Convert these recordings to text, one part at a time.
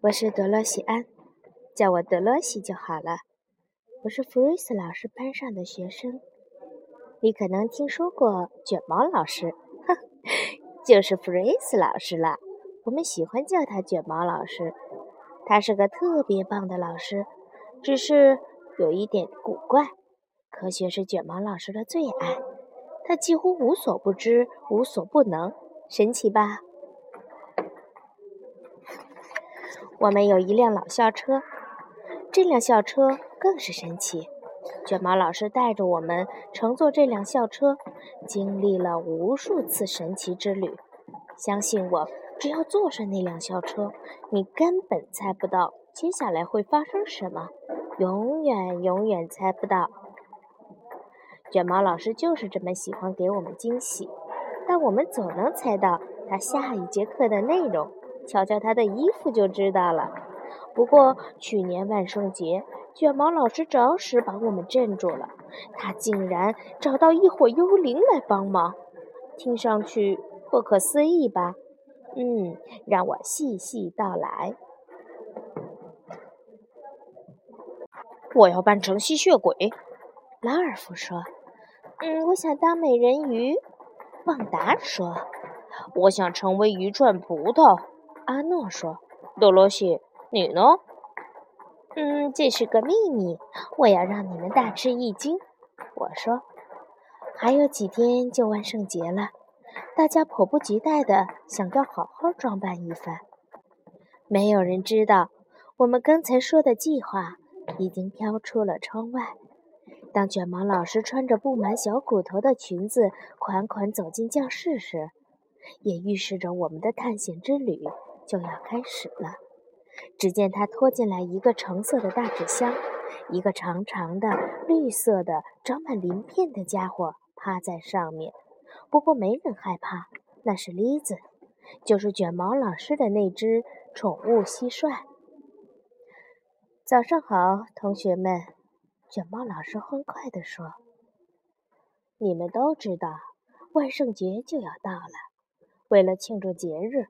我是德洛西安，叫我德洛西就好了。我是弗瑞斯老师班上的学生。你可能听说过卷毛老师，哼，就是弗瑞斯老师了。我们喜欢叫他卷毛老师。他是个特别棒的老师，只是有一点古怪。科学是卷毛老师的最爱，他几乎无所不知，无所不能，神奇吧？我们有一辆老校车，这辆校车更是神奇。卷毛老师带着我们乘坐这辆校车，经历了无数次神奇之旅。相信我，只要坐上那辆校车，你根本猜不到接下来会发生什么，永远永远猜不到。卷毛老师就是这么喜欢给我们惊喜，但我们总能猜到他下一节课的内容。瞧瞧他的衣服就知道了。不过去年万圣节，卷毛老师着实把我们镇住了。他竟然找到一伙幽灵来帮忙，听上去不可思议吧？嗯，让我细细道来。我要扮成吸血鬼，拉尔夫说。嗯，我想当美人鱼，旺达说。我想成为一串葡萄。阿诺说：“多罗西，你呢？”“嗯，这是个秘密，我要让你们大吃一惊。”我说：“还有几天就万圣节了，大家迫不及待的想要好好装扮一番。没有人知道，我们刚才说的计划已经飘出了窗外。当卷毛老师穿着布满小骨头的裙子款款走进教室时，也预示着我们的探险之旅。”就要开始了。只见他拖进来一个橙色的大纸箱，一个长长的绿色的长满鳞片的家伙趴在上面。不过没人害怕，那是栗子，就是卷毛老师的那只宠物蟋蟀。早上好，同学们，卷毛老师欢快地说：“你们都知道，万圣节就要到了。为了庆祝节日。”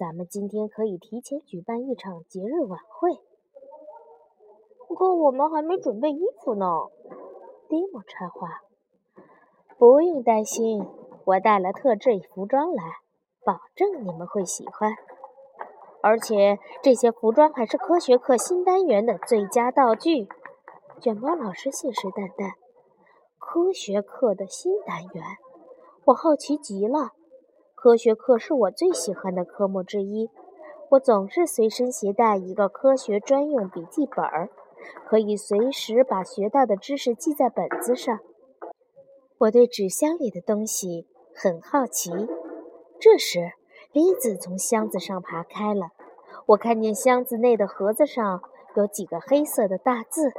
咱们今天可以提前举办一场节日晚会，可我们还没准备衣服呢。蒂姆插话：“不用担心，我带了特制服装来，保证你们会喜欢。而且这些服装还是科学课新单元的最佳道具。”卷毛老师信誓旦旦：“科学课的新单元，我好奇极了。”科学课是我最喜欢的科目之一，我总是随身携带一个科学专用笔记本，可以随时把学到的知识记在本子上。我对纸箱里的东西很好奇。这时，栗子从箱子上爬开了，我看见箱子内的盒子上有几个黑色的大字：“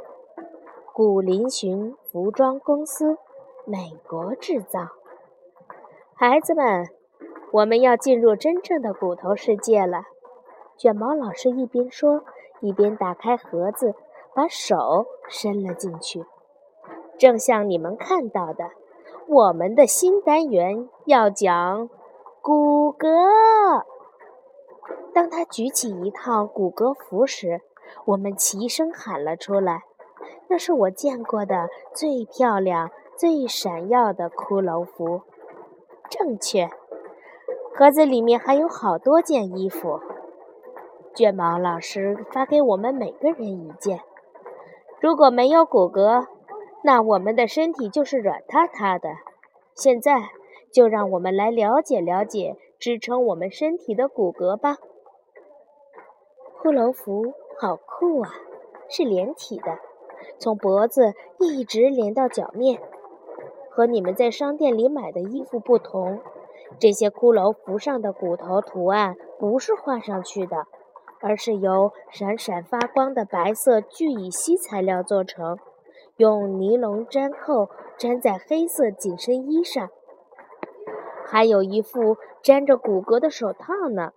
古林寻服装公司，美国制造。”孩子们。我们要进入真正的骨头世界了，卷毛老师一边说，一边打开盒子，把手伸了进去。正像你们看到的，我们的新单元要讲骨骼。当他举起一套骨骼服时，我们齐声喊了出来：“那是我见过的最漂亮、最闪耀的骷髅服。”正确。盒子里面还有好多件衣服。卷毛老师发给我们每个人一件。如果没有骨骼，那我们的身体就是软塌塌的。现在就让我们来了解了解支撑我们身体的骨骼吧。骷髅服好酷啊，是连体的，从脖子一直连到脚面。和你们在商店里买的衣服不同。这些骷髅服上的骨头图案不是画上去的，而是由闪闪发光的白色聚乙烯材料做成，用尼龙粘扣粘在黑色紧身衣上。还有一副粘着骨骼的手套呢。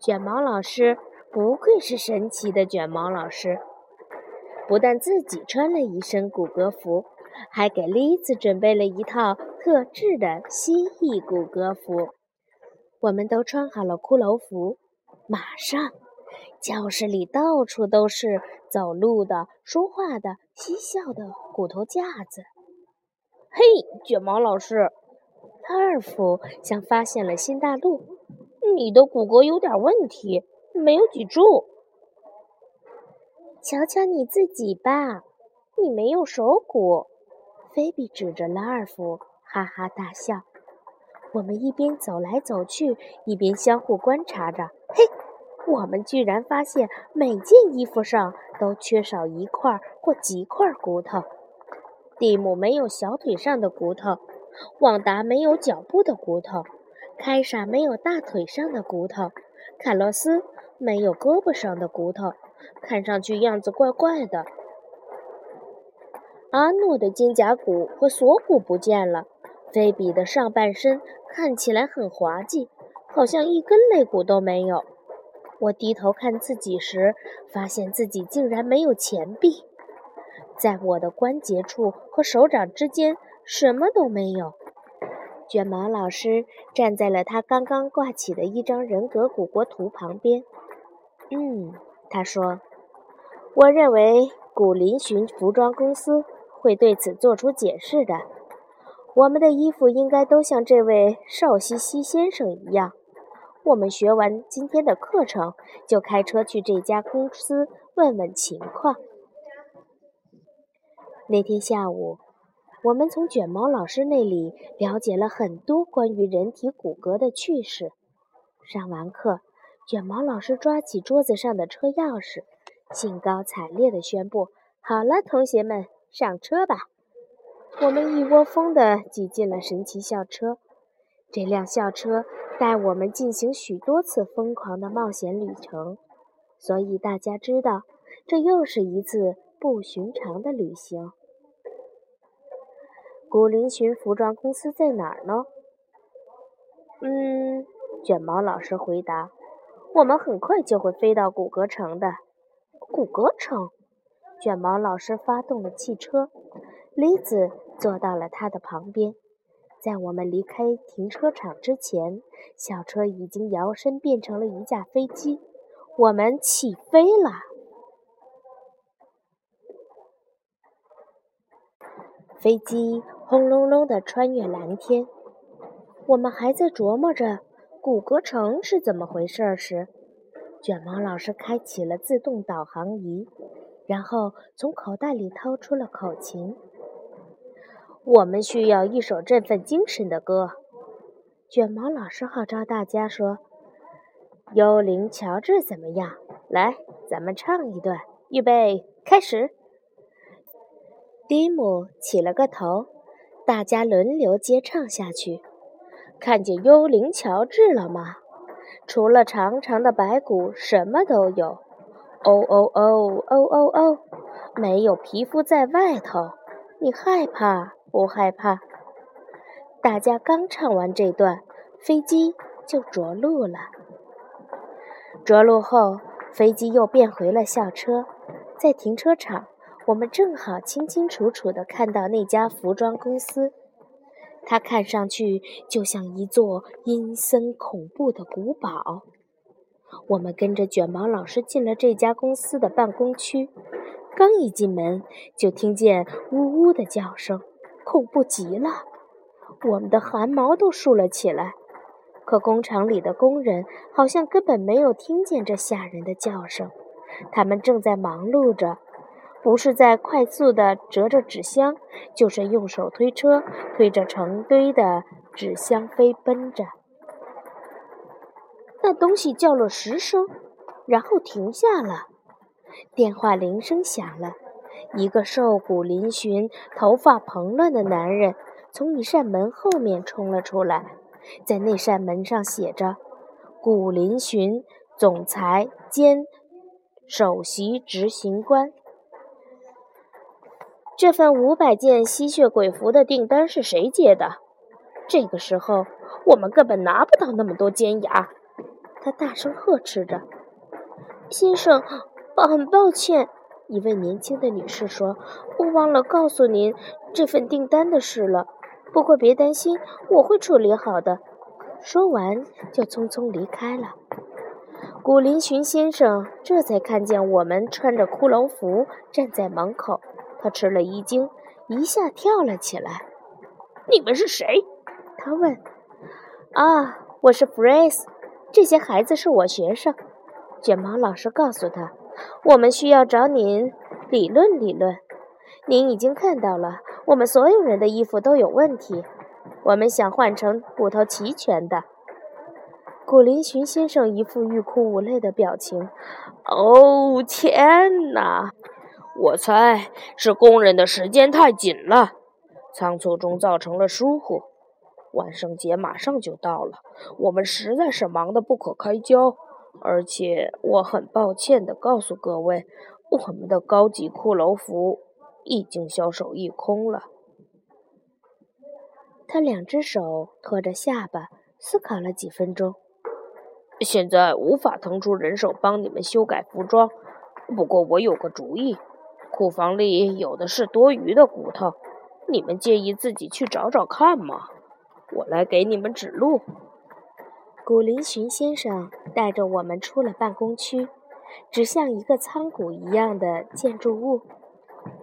卷毛老师不愧是神奇的卷毛老师，不但自己穿了一身骨骼服。还给栗子准备了一套特制的蜥蜴骨骼服。我们都穿好了骷髅服，马上教室里到处都是走路的、说话的、嬉笑的骨头架子。嘿，卷毛老师，他二夫像发现了新大陆，你的骨骼有点问题，没有脊柱。瞧瞧你自己吧，你没有手骨。菲比指着拉尔夫，哈哈大笑。我们一边走来走去，一边相互观察着。嘿，我们居然发现每件衣服上都缺少一块或几块骨头。蒂姆没有小腿上的骨头，旺达没有脚部的骨头，凯莎没有大腿上的骨头，卡洛斯没有胳膊上的骨头，看上去样子怪怪的。阿诺的肩胛骨和锁骨不见了。菲比的上半身看起来很滑稽，好像一根肋骨都没有。我低头看自己时，发现自己竟然没有前臂，在我的关节处和手掌之间什么都没有。卷毛老师站在了他刚刚挂起的一张人格骨骼图旁边。嗯，他说：“我认为古林寻服装公司会对此做出解释的。”我们的衣服应该都像这位邵西西先生一样。我们学完今天的课程，就开车去这家公司问问情况。那天下午，我们从卷毛老师那里了解了很多关于人体骨骼的趣事。上完课，卷毛老师抓起桌子上的车钥匙，兴高采烈地宣布：“好了，同学们，上车吧。”我们一窝蜂地挤进了神奇校车。这辆校车带我们进行许多次疯狂的冒险旅程，所以大家知道，这又是一次不寻常的旅行。古林寻服装公司在哪儿呢？嗯，卷毛老师回答：“我们很快就会飞到骨骼城的。”骨骼城？卷毛老师发动了汽车。李子坐到了他的旁边。在我们离开停车场之前，小车已经摇身变成了一架飞机。我们起飞了。飞机轰隆隆地穿越蓝天。我们还在琢磨着骨骼城是怎么回事时，卷毛老师开启了自动导航仪，然后从口袋里掏出了口琴。我们需要一首振奋精神的歌。卷毛老师号召大家说：“幽灵乔治怎么样？来，咱们唱一段。预备，开始。”蒂姆起了个头，大家轮流接唱下去。看见幽灵乔治了吗？除了长长的白骨，什么都有。哦哦哦哦哦哦，没有皮肤在外头，你害怕？不害怕。大家刚唱完这段，飞机就着陆了。着陆后，飞机又变回了校车。在停车场，我们正好清清楚楚地看到那家服装公司。它看上去就像一座阴森恐怖的古堡。我们跟着卷毛老师进了这家公司的办公区。刚一进门，就听见呜呜的叫声。恐怖极了，我们的汗毛都竖了起来。可工厂里的工人好像根本没有听见这吓人的叫声，他们正在忙碌着，不是在快速地折着纸箱，就是用手推车推着成堆的纸箱飞奔着。那东西叫了十声，然后停下了。电话铃声响了。一个瘦骨嶙峋、头发蓬乱的男人从一扇门后面冲了出来，在那扇门上写着“古林寻总裁兼首席执行官”。这份五百件吸血鬼服的订单是谁接的？这个时候，我们根本拿不到那么多尖牙。他大声呵斥着：“先生，很抱歉。”一位年轻的女士说：“我忘了告诉您这份订单的事了。不过别担心，我会处理好的。”说完就匆匆离开了。古林寻先生这才看见我们穿着骷髅服站在门口，他吃了一惊，一下跳了起来。“你们是谁？”他问。“啊，我是弗瑞斯，这些孩子是我学生。”卷毛老师告诉他，“我们需要找您理论理论。您已经看到了，我们所有人的衣服都有问题。我们想换成骨头齐全的。”古林寻先生一副欲哭无泪的表情。哦，天哪！我猜是工人的时间太紧了，仓促中造成了疏忽。万圣节马上就到了，我们实在是忙得不可开交。而且我很抱歉地告诉各位，我们的高级骷髅服已经销售一空了。他两只手托着下巴，思考了几分钟。现在无法腾出人手帮你们修改服装，不过我有个主意，库房里有的是多余的骨头，你们介意自己去找找看吗？我来给你们指路。古林寻先生带着我们出了办公区，指向一个仓谷一样的建筑物。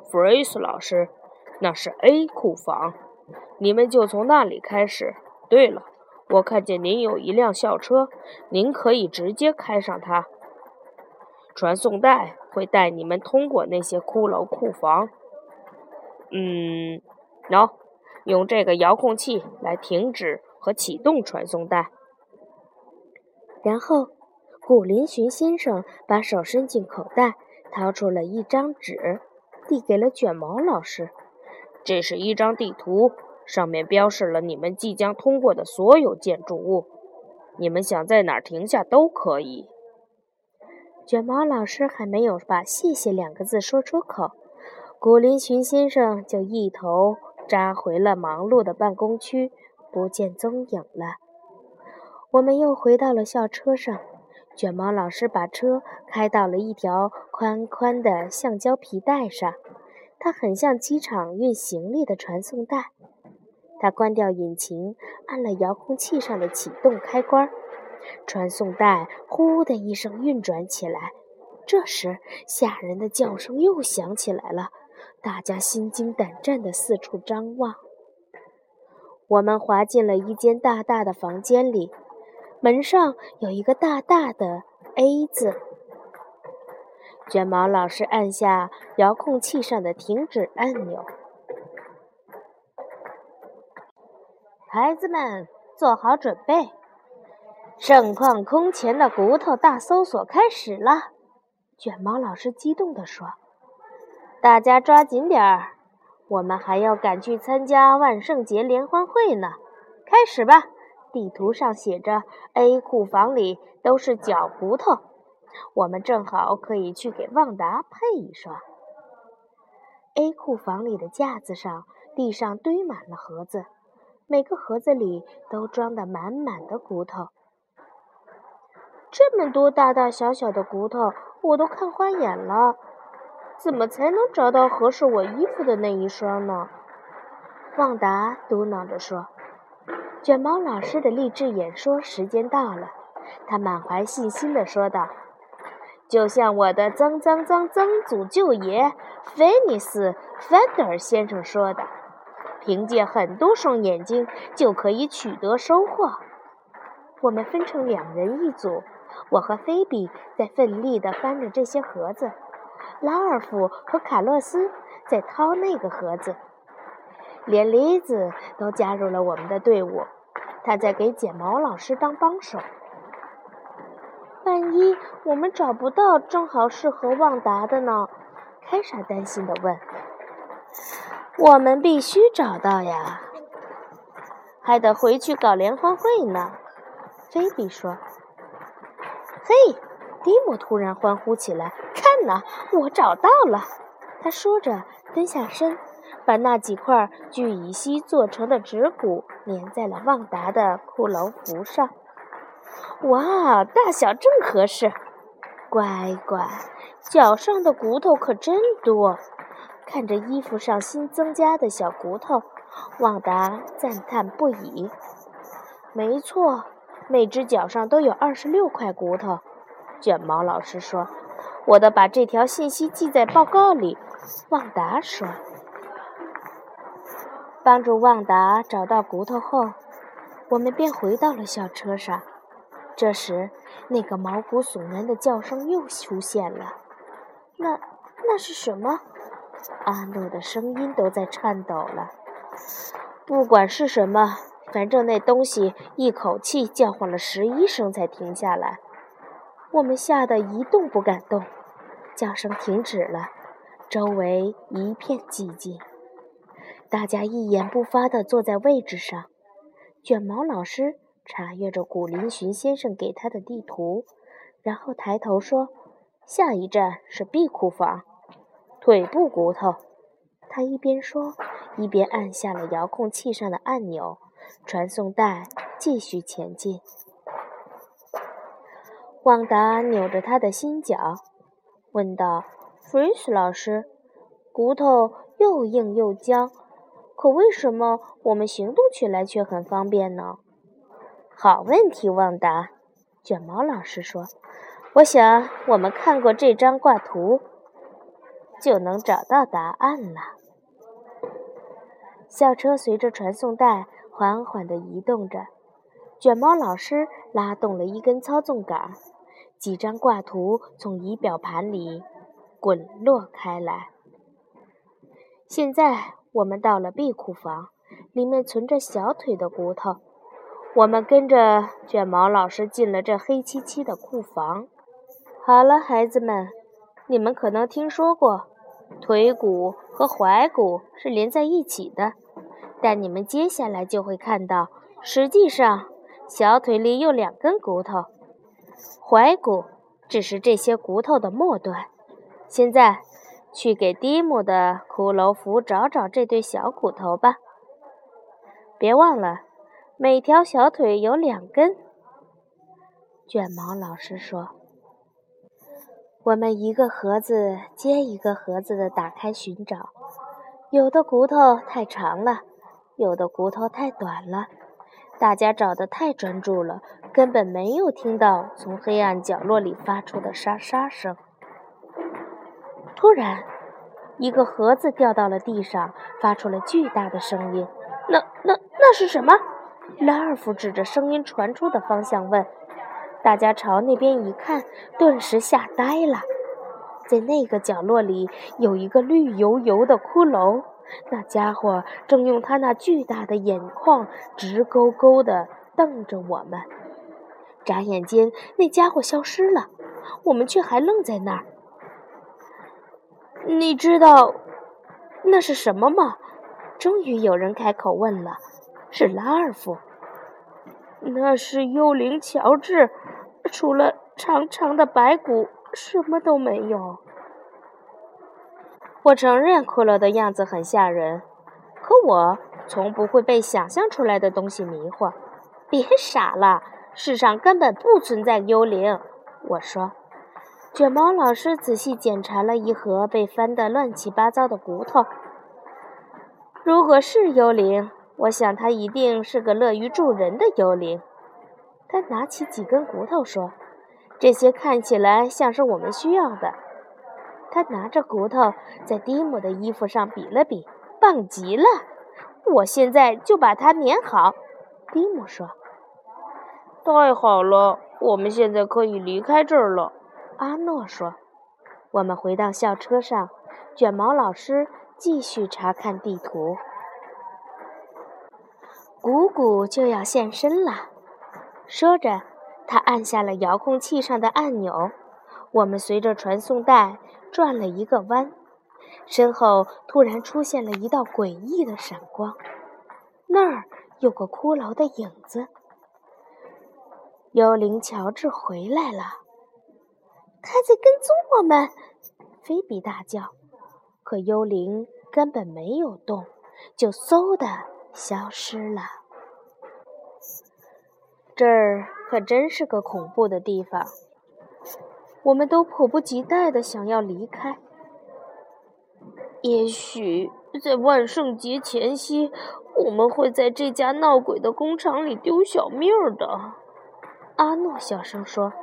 弗瑞斯老师，那是 A 库房，你们就从那里开始。对了。我看见您有一辆校车，您可以直接开上它。传送带会带你们通过那些骷髅库房。嗯，喏，用这个遥控器来停止和启动传送带。然后，古林寻先生把手伸进口袋，掏出了一张纸，递给了卷毛老师。这是一张地图。上面标示了你们即将通过的所有建筑物，你们想在哪儿停下都可以。卷毛老师还没有把“谢谢”两个字说出口，古林寻先生就一头扎回了忙碌的办公区，不见踪影了。我们又回到了校车上，卷毛老师把车开到了一条宽宽的橡胶皮带上，它很像机场运行李的传送带。他关掉引擎，按了遥控器上的启动开关，传送带“呼”的一声运转起来。这时，吓人的叫声又响起来了，大家心惊胆战地四处张望。我们滑进了一间大大的房间里，门上有一个大大的 A 字。卷毛老师按下遥控器上的停止按钮。孩子们，做好准备！盛况空前的骨头大搜索开始了。卷毛老师激动地说：“大家抓紧点儿，我们还要赶去参加万圣节联欢会呢！开始吧！地图上写着 A 库房里都是脚骨头，我们正好可以去给旺达配一双。A 库房里的架子上，地上堆满了盒子。”每个盒子里都装得满满的骨头，这么多大大小小的骨头，我都看花眼了。怎么才能找到合适我衣服的那一双呢？旺达嘟囔着说。卷毛老师的励志演说时间到了，他满怀信心地说道：“就像我的曾曾曾曾祖舅爷菲尼斯·范德尔先生说的。”凭借很多双眼睛就可以取得收获。我们分成两人一组，我和菲比在奋力地翻着这些盒子，拉尔夫和卡洛斯在掏那个盒子，连梨子都加入了我们的队伍，他在给剪毛老师当帮手。万一我们找不到正好适合旺达的呢？凯莎担心地问。我们必须找到呀，还得回去搞联欢会呢。菲比说：“嘿！”蒂姆突然欢呼起来：“看呐，我找到了！”他说着，蹲下身，把那几块聚乙烯做成的指骨粘在了旺达的骷髅服上。哇，大小正合适！乖乖，脚上的骨头可真多。看着衣服上新增加的小骨头，旺达赞叹不已。没错，每只脚上都有二十六块骨头。卷毛老师说：“我得把这条信息记在报告里。”旺达说：“帮助旺达找到骨头后，我们便回到了校车上。这时，那个毛骨悚然的叫声又出现了。那那是什么？阿诺的声音都在颤抖了。不管是什么，反正那东西一口气叫唤了十一声才停下来。我们吓得一动不敢动。叫声停止了。周围一片寂静，大家一言不发地坐在位置上。卷毛老师查阅着古林寻先生给他的地图，然后抬头说：“下一站是 B 库房，腿部骨头。”他一边说，一边按下了遥控器上的按钮，传送带继续前进。旺达扭着他的心脚，问道。弗瑞斯老师，骨头又硬又僵，可为什么我们行动起来却很方便呢？好问题，旺达。卷毛老师说：“我想我们看过这张挂图，就能找到答案了。”校车随着传送带缓缓地移动着，卷毛老师拉动了一根操纵杆，几张挂图从仪表盘里。滚落开来。现在我们到了 B 库房，里面存着小腿的骨头。我们跟着卷毛老师进了这黑漆漆的库房。好了，孩子们，你们可能听说过，腿骨和踝骨是连在一起的，但你们接下来就会看到，实际上小腿里有两根骨头，踝骨只是这些骨头的末端。现在，去给蒂姆的骷髅服找找这对小骨头吧。别忘了，每条小腿有两根。卷毛老师说：“我们一个盒子接一个盒子的打开寻找，有的骨头太长了，有的骨头太短了。大家找得太专注了，根本没有听到从黑暗角落里发出的沙沙声。”突然，一个盒子掉到了地上，发出了巨大的声音。那、那、那是什么？拉尔夫指着声音传出的方向问。大家朝那边一看，顿时吓呆了。在那个角落里，有一个绿油油的骷髅，那家伙正用他那巨大的眼眶直勾勾地瞪着我们。眨眼间，那家伙消失了，我们却还愣在那儿。你知道那是什么吗？终于有人开口问了，是拉尔夫。那是幽灵乔治，除了长长的白骨，什么都没有。我承认骷髅的样子很吓人，可我从不会被想象出来的东西迷惑。别傻了，世上根本不存在幽灵。我说。卷毛老师仔细检查了一盒被翻得乱七八糟的骨头。如果是幽灵，我想他一定是个乐于助人的幽灵。他拿起几根骨头说：“这些看起来像是我们需要的。”他拿着骨头在蒂姆的衣服上比了比，棒极了！我现在就把它粘好。”蒂姆说。“太好了，我们现在可以离开这儿了。”阿诺说：“我们回到校车上，卷毛老师继续查看地图。谷谷就要现身了。”说着，他按下了遥控器上的按钮。我们随着传送带转了一个弯，身后突然出现了一道诡异的闪光，那儿有个骷髅的影子。幽灵乔治回来了。他在跟踪我们！菲比大叫。可幽灵根本没有动，就嗖的消失了。这儿可真是个恐怖的地方。我们都迫不及待的想要离开。也许在万圣节前夕，我们会在这家闹鬼的工厂里丢小命的。阿诺小声说。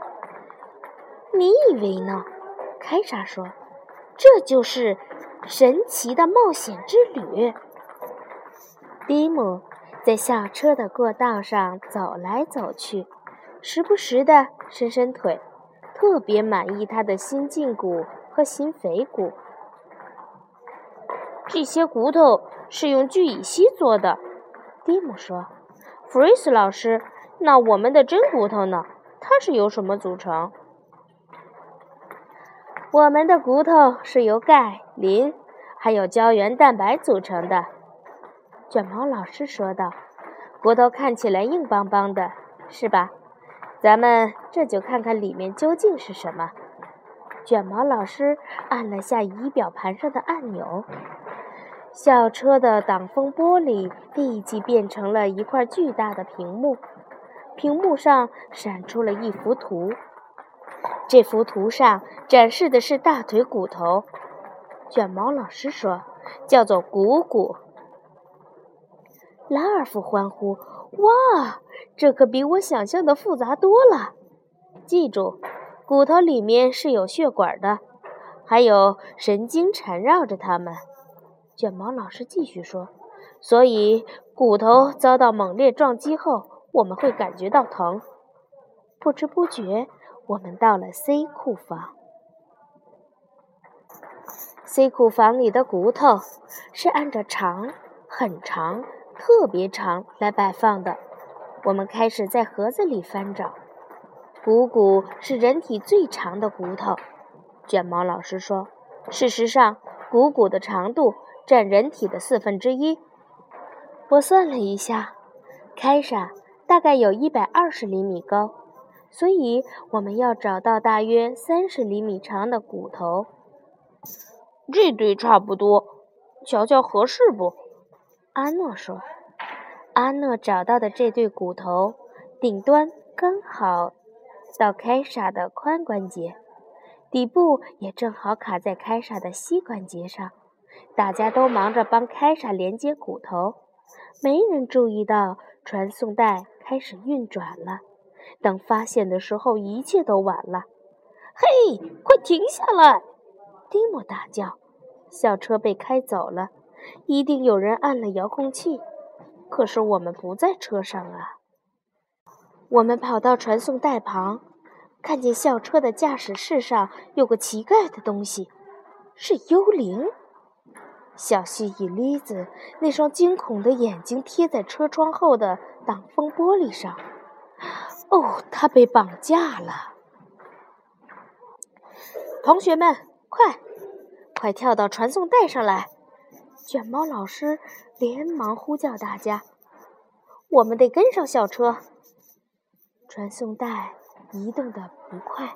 你以为呢？凯莎说：“这就是神奇的冒险之旅。”蒂姆在校车的过道上走来走去，时不时地伸伸腿，特别满意他的新胫骨和新腓骨。这些骨头是用聚乙烯做的，蒂姆说。弗瑞斯老师，那我们的真骨头呢？它是由什么组成？我们的骨头是由钙、磷还有胶原蛋白组成的。卷毛老师说道：“骨头看起来硬邦邦的，是吧？咱们这就看看里面究竟是什么。”卷毛老师按了下仪表盘上的按钮。校车的挡风玻璃立即变成了一块巨大的屏幕，屏幕上闪出了一幅图。这幅图上展示的是大腿骨头。卷毛老师说：“叫做股骨。”拉尔夫欢呼：“哇，这可比我想象的复杂多了！记住，骨头里面是有血管的，还有神经缠绕着它们。”卷毛老师继续说：“所以骨头遭到猛烈撞击后，我们会感觉到疼。不知不觉，我们到了 C 库房。C 库房里的骨头是按照长、很长、特别长来摆放的。我们开始在盒子里翻找。股骨是人体最长的骨头。”卷毛老师说：“事实上，股骨的长度。”占人体的四分之一。我算了一下，开莎大概有一百二十厘米高，所以我们要找到大约三十厘米长的骨头。这对差不多，瞧瞧合适不？阿诺说。阿诺找到的这对骨头顶端刚好到凯莎的髋关节，底部也正好卡在凯莎的膝关节上。大家都忙着帮凯莎连接骨头，没人注意到传送带开始运转了。等发现的时候，一切都晚了。嘿，快停下来！蒂姆大叫。校车被开走了，一定有人按了遥控器。可是我们不在车上啊。我们跑到传送带旁，看见校车的驾驶室上有个奇怪的东西，是幽灵。小蜥蜴莉子那双惊恐的眼睛贴在车窗后的挡风玻璃上。哦，他被绑架了！同学们，快，快跳到传送带上来！卷毛老师连忙呼叫大家：“我们得跟上校车。”传送带移动的不快，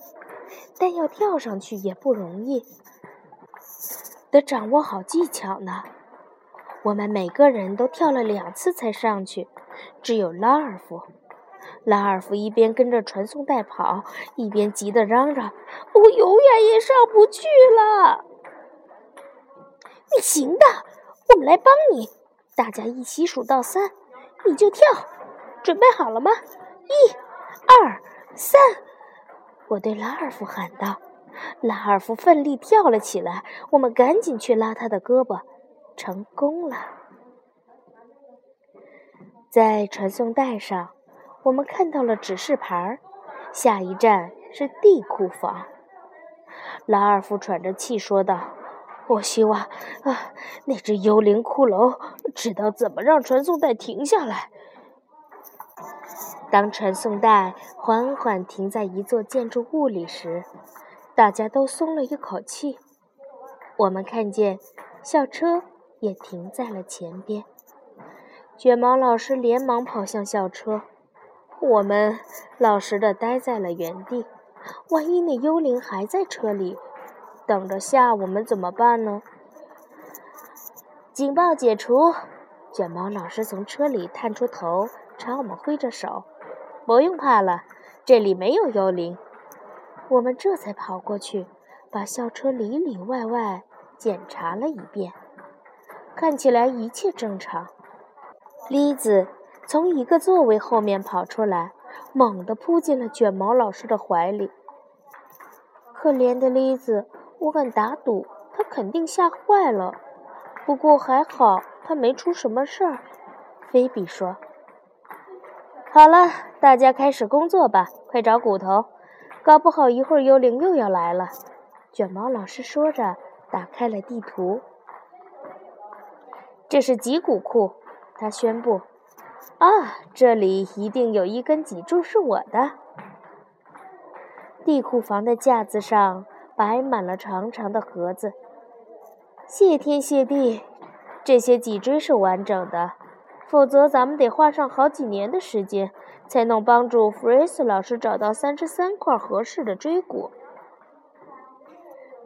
但要跳上去也不容易。得掌握好技巧呢。我们每个人都跳了两次才上去，只有拉尔夫。拉尔夫一边跟着传送带跑，一边急得嚷嚷：“我永远也上不去了！”你行的，我们来帮你。大家一起数到三，你就跳。准备好了吗？一、二、三！我对拉尔夫喊道。拉尔夫奋力跳了起来，我们赶紧去拉他的胳膊，成功了。在传送带上，我们看到了指示牌，下一站是 D 库房。拉尔夫喘着气说道：“我希望啊，那只幽灵骷髅知道怎么让传送带停下来。”当传送带缓缓停在一座建筑物里时，大家都松了一口气。我们看见校车也停在了前边。卷毛老师连忙跑向校车，我们老实的待在了原地。万一那幽灵还在车里等着吓我们怎么办呢？警报解除！卷毛老师从车里探出头，朝我们挥着手：“不用怕了，这里没有幽灵。”我们这才跑过去，把校车里里外外检查了一遍，看起来一切正常。栗子从一个座位后面跑出来，猛地扑进了卷毛老师的怀里。可怜的栗子，我敢打赌，他肯定吓坏了。不过还好，他没出什么事儿。菲比说：“好了，大家开始工作吧，快找骨头，搞不好一会儿幽灵又要来了。”卷毛老师说着，打开了地图。这是脊骨库，他宣布：“啊，这里一定有一根脊柱是我的。”地库房的架子上摆满了长长的盒子。谢天谢地，这些脊椎是完整的，否则咱们得花上好几年的时间才能帮助弗瑞斯老师找到三十三块合适的椎骨。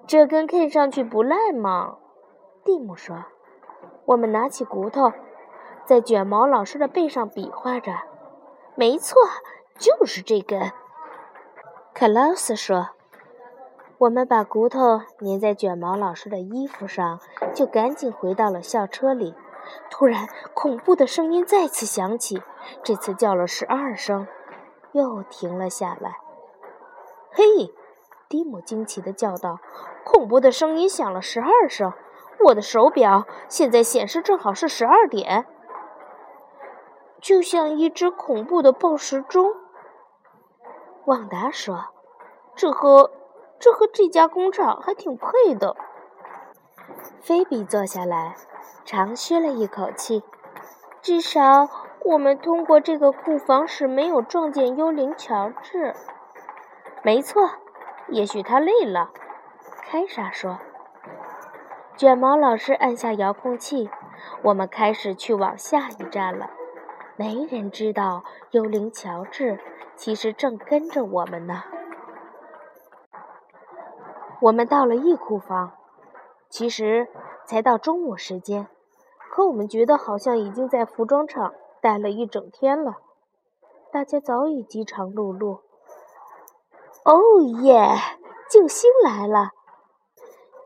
这根看上去不赖嘛，蒂姆说。我们拿起骨头，在卷毛老师的背上比划着。没错，就是这根。克劳斯说：“我们把骨头粘在卷毛老师的衣服上，就赶紧回到了校车里。突然，恐怖的声音再次响起，这次叫了十二声，又停了下来。嘿，蒂姆惊奇地叫道：“恐怖的声音响了十二声！我的手表现在显示正好是十二点，就像一只恐怖的报时钟。”旺达说：“这和这和这家工厂还挺配的。”菲比坐下来，长吁了一口气。至少我们通过这个库房时没有撞见幽灵乔治。没错，也许他累了。”凯莎说。卷毛老师按下遥控器，我们开始去往下一站了。没人知道幽灵乔治。其实正跟着我们呢。我们到了一库房，其实才到中午时间，可我们觉得好像已经在服装厂待了一整天了。大家早已饥肠辘辘。哦耶！救星来了！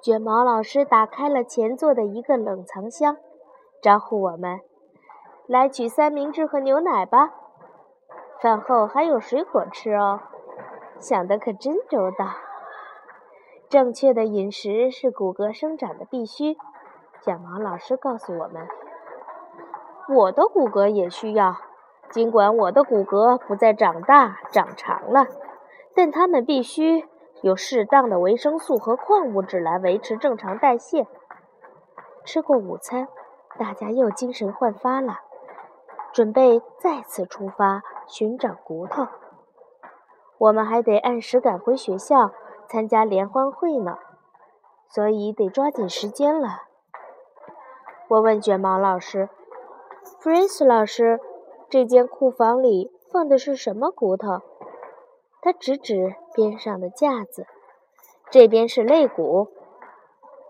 卷毛老师打开了前座的一个冷藏箱，招呼我们：“来取三明治和牛奶吧。”饭后还有水果吃哦，想的可真周到。正确的饮食是骨骼生长的必须。卷毛老师告诉我们，我的骨骼也需要。尽管我的骨骼不再长大长长了，但它们必须有适当的维生素和矿物质来维持正常代谢。吃过午餐，大家又精神焕发了。准备再次出发寻找骨头，我们还得按时赶回学校参加联欢会呢，所以得抓紧时间了。我问卷毛老师：“弗瑞斯老师，这间库房里放的是什么骨头？”他指指边上的架子，这边是肋骨，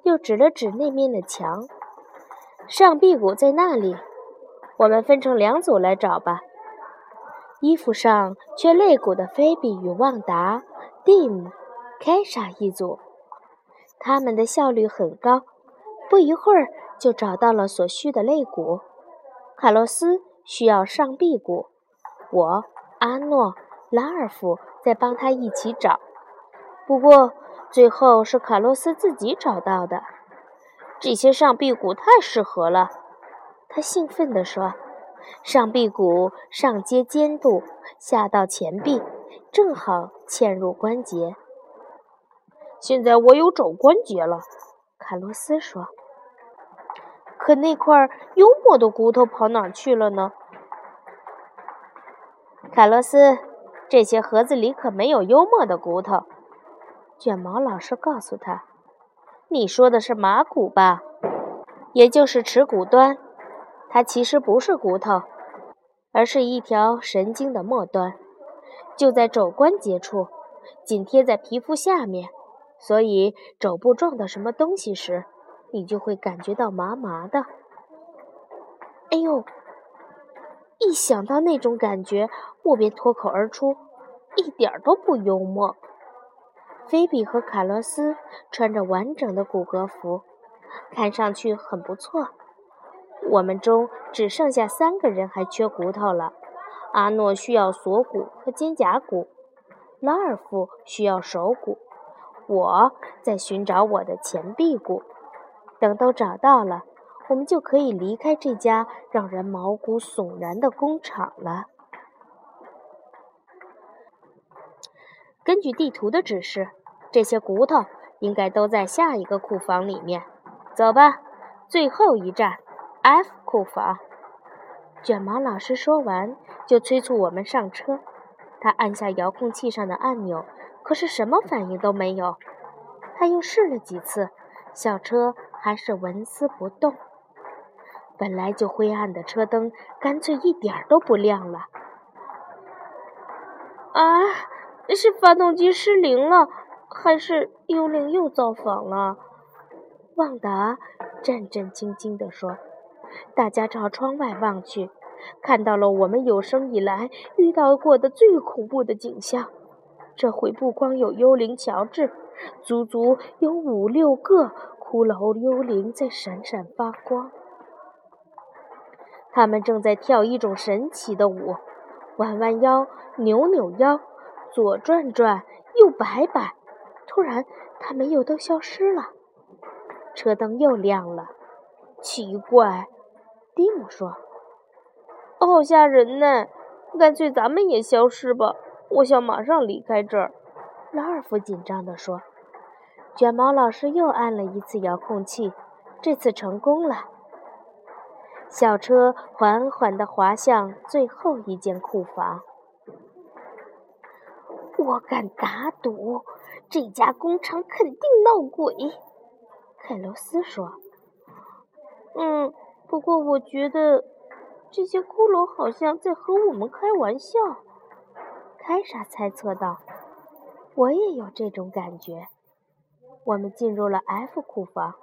又指了指那面的墙，上臂骨在那里。我们分成两组来找吧。衣服上缺肋骨的菲比与旺达、蒂姆、凯莎一组，他们的效率很高，不一会儿就找到了所需的肋骨。卡洛斯需要上臂骨，我、阿诺、拉尔夫在帮他一起找。不过最后是卡洛斯自己找到的。这些上臂骨太适合了。他兴奋地说：“上臂骨上接肩部，下到前臂，正好嵌入关节。现在我有肘关节了。”卡洛斯说。“可那块幽默的骨头跑哪去了呢？”卡洛斯，这些盒子里可没有幽默的骨头。卷毛老师告诉他：“你说的是马骨吧？也就是耻骨端。”它其实不是骨头，而是一条神经的末端，就在肘关节处，紧贴在皮肤下面。所以肘部撞到什么东西时，你就会感觉到麻麻的。哎呦！一想到那种感觉，我便脱口而出：“一点都不幽默。”菲比和卡洛斯穿着完整的骨骼服，看上去很不错。我们中只剩下三个人还缺骨头了。阿诺需要锁骨和肩胛骨，拉尔夫需要手骨，我在寻找我的前臂骨。等都找到了，我们就可以离开这家让人毛骨悚然的工厂了。根据地图的指示，这些骨头应该都在下一个库房里面。走吧，最后一站，F 库房。卷毛老师说完，就催促我们上车。他按下遥控器上的按钮，可是什么反应都没有。他又试了几次，小车还是纹丝不动。本来就灰暗的车灯，干脆一点都不亮了。啊，是发动机失灵了，还是幽灵又造访了？旺达战战兢兢地说。大家朝窗外望去，看到了我们有生以来遇到过的最恐怖的景象。这回不光有幽灵乔治，足足有五六个骷髅幽灵在闪闪发光。他们正在跳一种神奇的舞，弯弯腰，扭扭腰，左转转，右摆摆。突然，他们又都消失了。车灯又亮了，奇怪。蒂姆说：“好吓人呢，干脆咱们也消失吧！我想马上离开这儿。”拉尔夫紧张地说。卷毛老师又按了一次遥控器，这次成功了。小车缓缓地滑向最后一间库房。我敢打赌，这家工厂肯定闹鬼。”凯罗斯说。“嗯。”不过，我觉得这些骷髅好像在和我们开玩笑。”凯莎猜测道。“我也有这种感觉。”我们进入了 F 库房，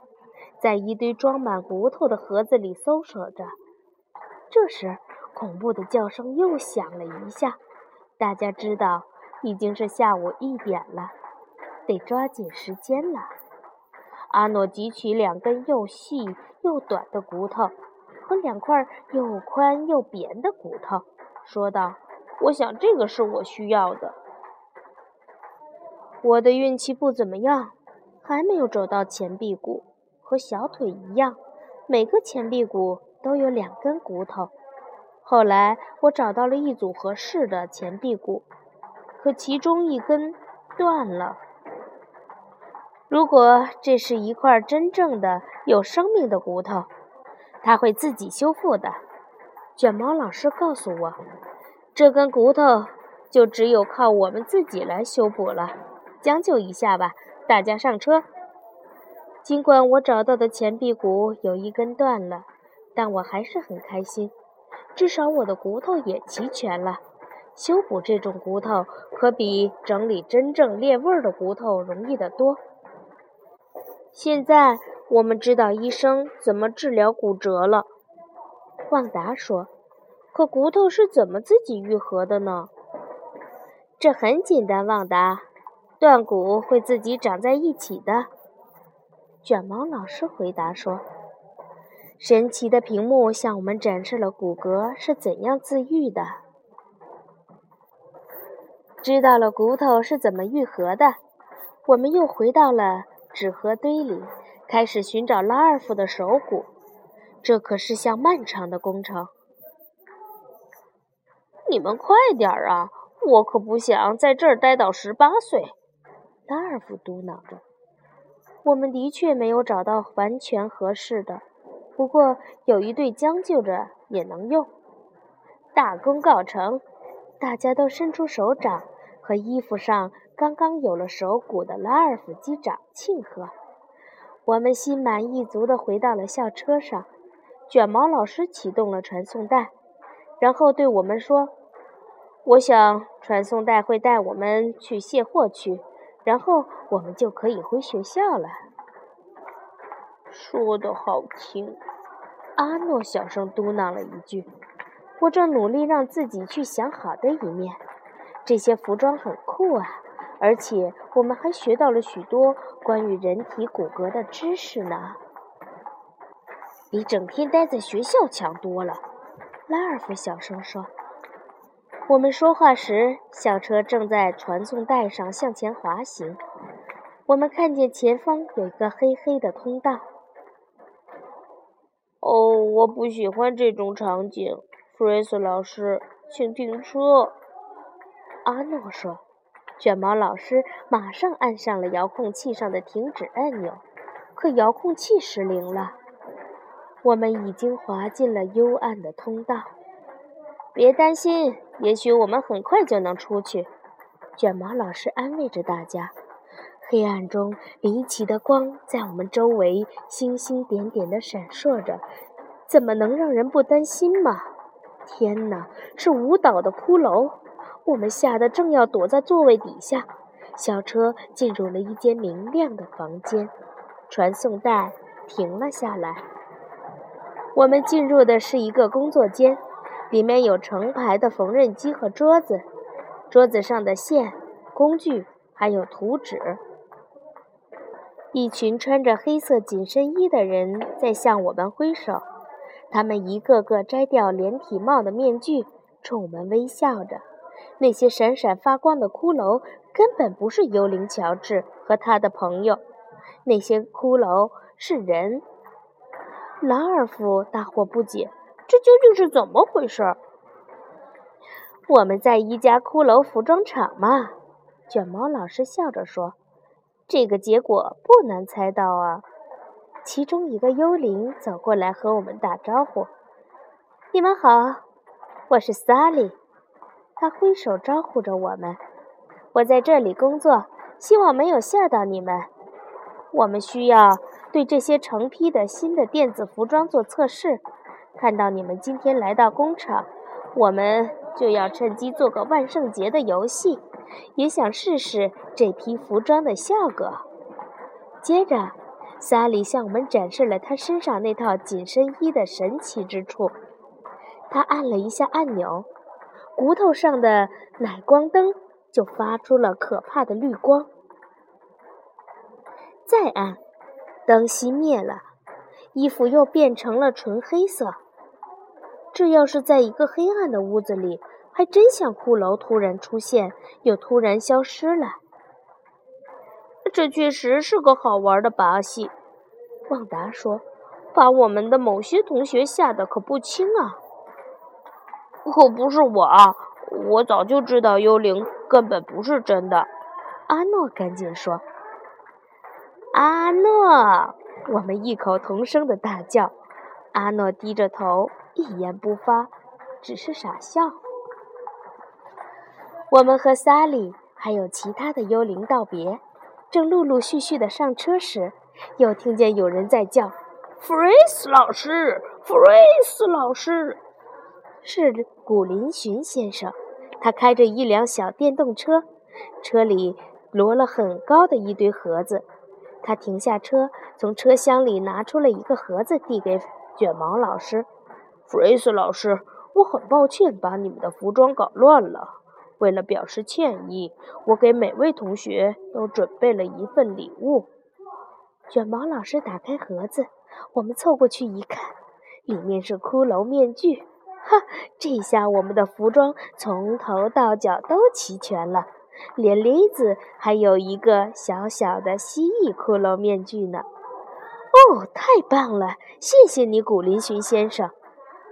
在一堆装满骨头的盒子里搜索着。这时，恐怖的叫声又响了一下。大家知道，已经是下午一点了，得抓紧时间了。阿诺汲取两根又细又短的骨头和两块又宽又扁的骨头，说道：“我想这个是我需要的。我的运气不怎么样，还没有找到前臂骨。和小腿一样，每个前臂骨都有两根骨头。后来我找到了一组合适的前臂骨，可其中一根断了。”如果这是一块真正的有生命的骨头，它会自己修复的。卷毛老师告诉我，这根骨头就只有靠我们自己来修补了。将就一下吧，大家上车。尽管我找到的前臂骨有一根断了，但我还是很开心，至少我的骨头也齐全了。修补这种骨头可比整理真正裂纹的骨头容易得多。现在我们知道医生怎么治疗骨折了，旺达说。可骨头是怎么自己愈合的呢？这很简单，旺达，断骨会自己长在一起的。卷毛老师回答说。神奇的屏幕向我们展示了骨骼是怎样自愈的。知道了骨头是怎么愈合的，我们又回到了。纸盒堆里，开始寻找拉尔夫的手骨。这可是项漫长的工程。你们快点儿啊！我可不想在这儿待到十八岁。拉尔夫嘟囔着。我们的确没有找到完全合适的，不过有一对将就着也能用。大功告成！大家都伸出手掌和衣服上。刚刚有了手鼓的拉尔夫机长庆贺，我们心满意足地回到了校车上。卷毛老师启动了传送带，然后对我们说：“我想传送带会带我们去卸货区，然后我们就可以回学校了。”说的好听，阿诺小声嘟囔了一句：“我正努力让自己去想好的一面。这些服装很酷啊。”而且我们还学到了许多关于人体骨骼的知识呢，比整天待在学校强多了。拉尔夫小声说。我们说话时，校车正在传送带上向前滑行。我们看见前方有一个黑黑的通道。哦，我不喜欢这种场景，弗瑞斯老师，请停车。阿诺说。卷毛老师马上按上了遥控器上的停止按钮，可遥控器失灵了。我们已经滑进了幽暗的通道。别担心，也许我们很快就能出去。卷毛老师安慰着大家。黑暗中，离奇的光在我们周围星星点点地闪烁着，怎么能让人不担心嘛？天哪，是舞蹈的骷髅！我们吓得正要躲在座位底下。小车进入了一间明亮的房间，传送带停了下来。我们进入的是一个工作间，里面有成排的缝纫机和桌子，桌子上的线、工具还有图纸。一群穿着黑色紧身衣的人在向我们挥手，他们一个个摘掉连体帽的面具，冲我们微笑着。那些闪闪发光的骷髅根本不是幽灵乔治和他的朋友，那些骷髅是人。劳尔夫大惑不解：“这究竟是怎么回事？”我们在一家骷髅服装厂嘛，卷毛老师笑着说。这个结果不难猜到啊！其中一个幽灵走过来和我们打招呼：“你们好，我是萨利。”他挥手招呼着我们：“我在这里工作，希望没有吓到你们。我们需要对这些成批的新的电子服装做测试。看到你们今天来到工厂，我们就要趁机做个万圣节的游戏。”也想试试这批服装的效果。接着，萨里向我们展示了他身上那套紧身衣的神奇之处。他按了一下按钮，骨头上的奶光灯就发出了可怕的绿光。再按，灯熄灭了，衣服又变成了纯黑色。这要是在一个黑暗的屋子里。还真像骷髅突然出现又突然消失了。这确实是个好玩的把戏，旺达说：“把我们的某些同学吓得可不轻啊！”可不是我啊，我早就知道幽灵根本不是真的。阿诺赶紧说：“阿诺！”我们异口同声的大叫。阿诺低着头，一言不发，只是傻笑。我们和萨利还有其他的幽灵道别，正陆陆续续的上车时，又听见有人在叫：“弗瑞斯老师，弗瑞斯老师！”是古林寻先生，他开着一辆小电动车，车里摞了很高的一堆盒子。他停下车，从车厢里拿出了一个盒子，递给卷毛老师：“弗瑞斯老师，我很抱歉把你们的服装搞乱了。”为了表示歉意，我给每位同学都准备了一份礼物。卷毛老师打开盒子，我们凑过去一看，里面是骷髅面具。哈，这下我们的服装从头到脚都齐全了，连梨子还有一个小小的蜥蜴骷髅面具呢。哦，太棒了！谢谢你，古林寻先生。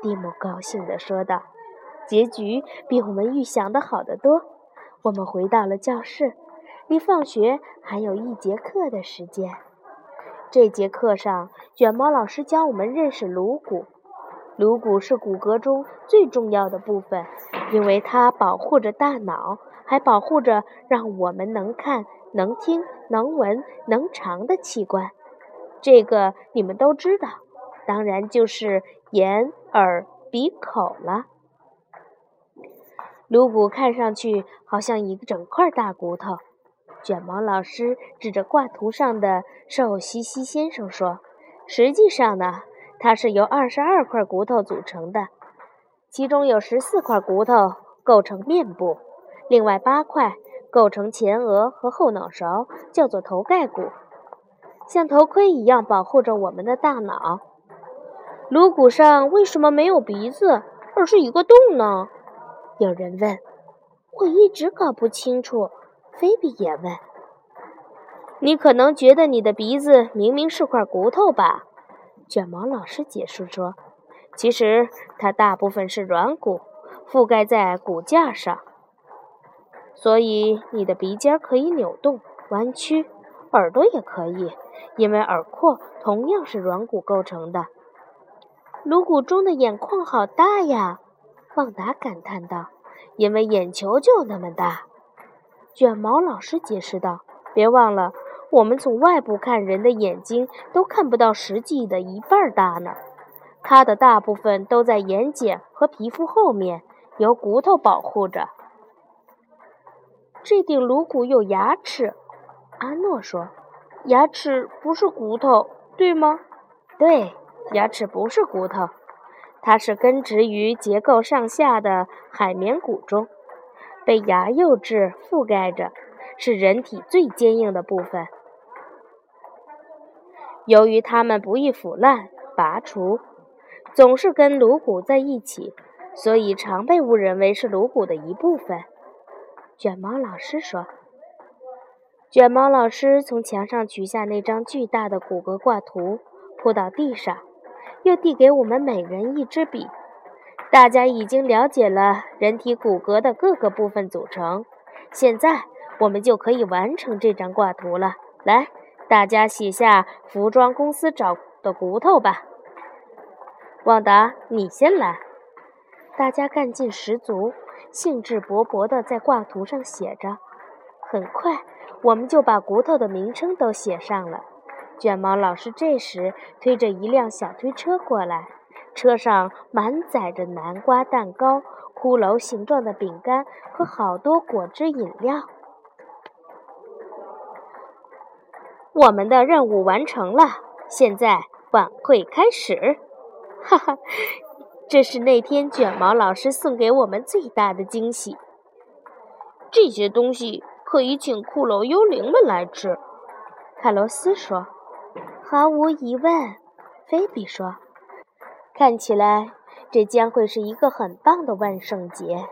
蒂姆高兴地说道。结局比我们预想的好得多。我们回到了教室，离放学还有一节课的时间。这节课上，卷毛老师教我们认识颅骨。颅骨是骨骼中最重要的部分，因为它保护着大脑，还保护着让我们能看、能听、能闻、能尝的器官。这个你们都知道，当然就是眼、耳、鼻、口了。颅骨看上去好像一整块大骨头。卷毛老师指着挂图上的瘦西西先生说：“实际上呢，它是由二十二块骨头组成的，其中有十四块骨头构成面部，另外八块构成前额和后脑勺，叫做头盖骨，像头盔一样保护着我们的大脑。颅骨上为什么没有鼻子，而是一个洞呢？”有人问，我一直搞不清楚。菲比也问。你可能觉得你的鼻子明明是块骨头吧？卷毛老师解释说：“其实它大部分是软骨，覆盖在骨架上，所以你的鼻尖可以扭动、弯曲，耳朵也可以，因为耳廓同样是软骨构成的。”颅骨中的眼眶好大呀！旺达感叹道：“因为眼球就那么大。”卷毛老师解释道：“别忘了，我们从外部看人的眼睛都看不到实际的一半大呢。它的大部分都在眼睑和皮肤后面，由骨头保护着。”这顶颅骨有牙齿，阿诺说：“牙齿不是骨头，对吗？”“对。”牙齿不是骨头，它是根植于结构上下的海绵骨中，被牙釉质覆盖着，是人体最坚硬的部分。由于它们不易腐烂、拔除，总是跟颅骨在一起，所以常被误认为是颅骨的一部分。卷毛老师说：“卷毛老师从墙上取下那张巨大的骨骼挂图，铺到地上。”又递给我们每人一支笔。大家已经了解了人体骨骼的各个部分组成，现在我们就可以完成这张挂图了。来，大家写下服装公司找的骨头吧。旺达，你先来。大家干劲十足，兴致勃勃地在挂图上写着。很快，我们就把骨头的名称都写上了。卷毛老师这时推着一辆小推车过来，车上满载着南瓜蛋糕、骷髅形状的饼干和好多果汁饮料。我们的任务完成了，现在晚会开始。哈哈，这是那天卷毛老师送给我们最大的惊喜。这些东西可以请骷髅幽灵们来吃，凯罗斯说。毫无疑问，菲比说：“看起来这将会是一个很棒的万圣节。”